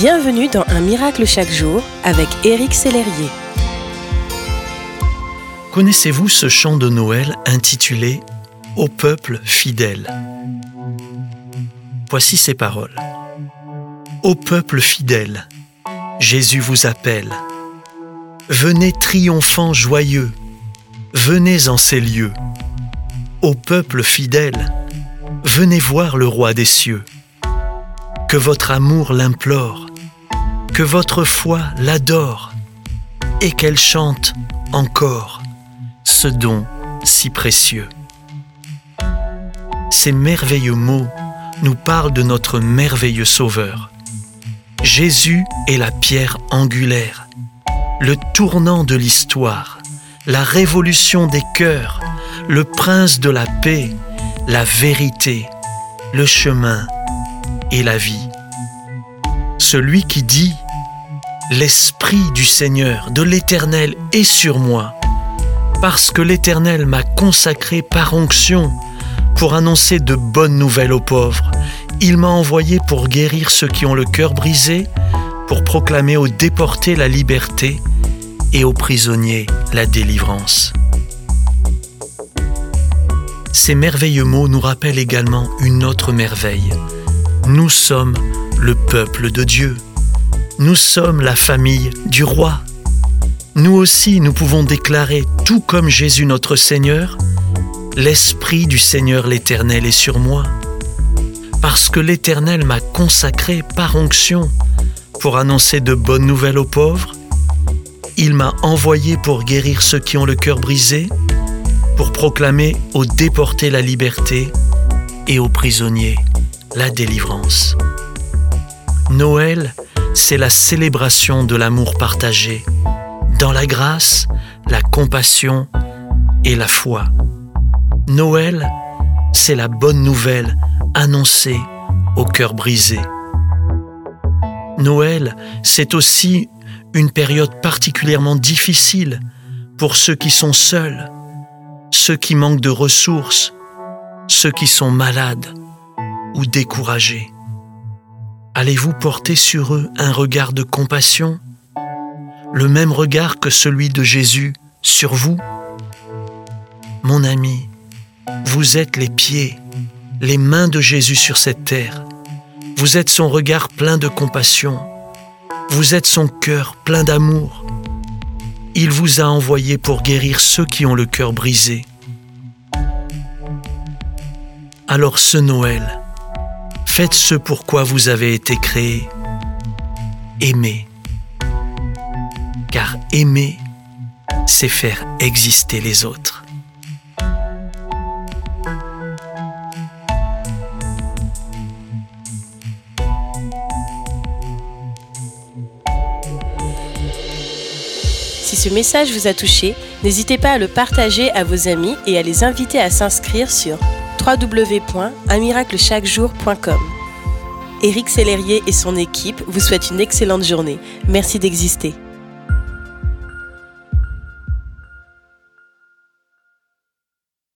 Bienvenue dans Un miracle chaque jour avec Éric Sellerier. Connaissez-vous ce chant de Noël intitulé Au peuple fidèle? Voici ces paroles. Ô peuple fidèle, Jésus vous appelle. Venez triomphant joyeux, venez en ces lieux. Ô peuple fidèle, venez voir le roi des cieux que votre amour l'implore, que votre foi l'adore, et qu'elle chante encore ce don si précieux. Ces merveilleux mots nous parlent de notre merveilleux Sauveur. Jésus est la pierre angulaire, le tournant de l'histoire, la révolution des cœurs, le prince de la paix, la vérité, le chemin, et la vie. Celui qui dit ⁇ L'Esprit du Seigneur, de l'Éternel est sur moi, parce que l'Éternel m'a consacré par onction pour annoncer de bonnes nouvelles aux pauvres. Il m'a envoyé pour guérir ceux qui ont le cœur brisé, pour proclamer aux déportés la liberté et aux prisonniers la délivrance. Ces merveilleux mots nous rappellent également une autre merveille nous sommes le peuple de Dieu. Nous sommes la famille du roi. Nous aussi, nous pouvons déclarer, tout comme Jésus notre Seigneur, L'Esprit du Seigneur l'Éternel est sur moi, parce que l'Éternel m'a consacré par onction pour annoncer de bonnes nouvelles aux pauvres. Il m'a envoyé pour guérir ceux qui ont le cœur brisé, pour proclamer aux déportés la liberté et aux prisonniers la délivrance. Noël, c'est la célébration de l'amour partagé, dans la grâce, la compassion et la foi. Noël, c'est la bonne nouvelle annoncée au cœur brisé. Noël, c'est aussi une période particulièrement difficile pour ceux qui sont seuls, ceux qui manquent de ressources, ceux qui sont malades ou découragés Allez-vous porter sur eux un regard de compassion, le même regard que celui de Jésus sur vous? Mon ami, vous êtes les pieds, les mains de Jésus sur cette terre. Vous êtes son regard plein de compassion. Vous êtes son cœur plein d'amour. Il vous a envoyé pour guérir ceux qui ont le cœur brisé. Alors ce Noël, Faites ce pour quoi vous avez été créé. Aimez. Car aimer, c'est faire exister les autres. Si ce message vous a touché, n'hésitez pas à le partager à vos amis et à les inviter à s'inscrire sur www.unmiraclechaquejour.com. Éric Sellerier et son équipe vous souhaitent une excellente journée. Merci d'exister.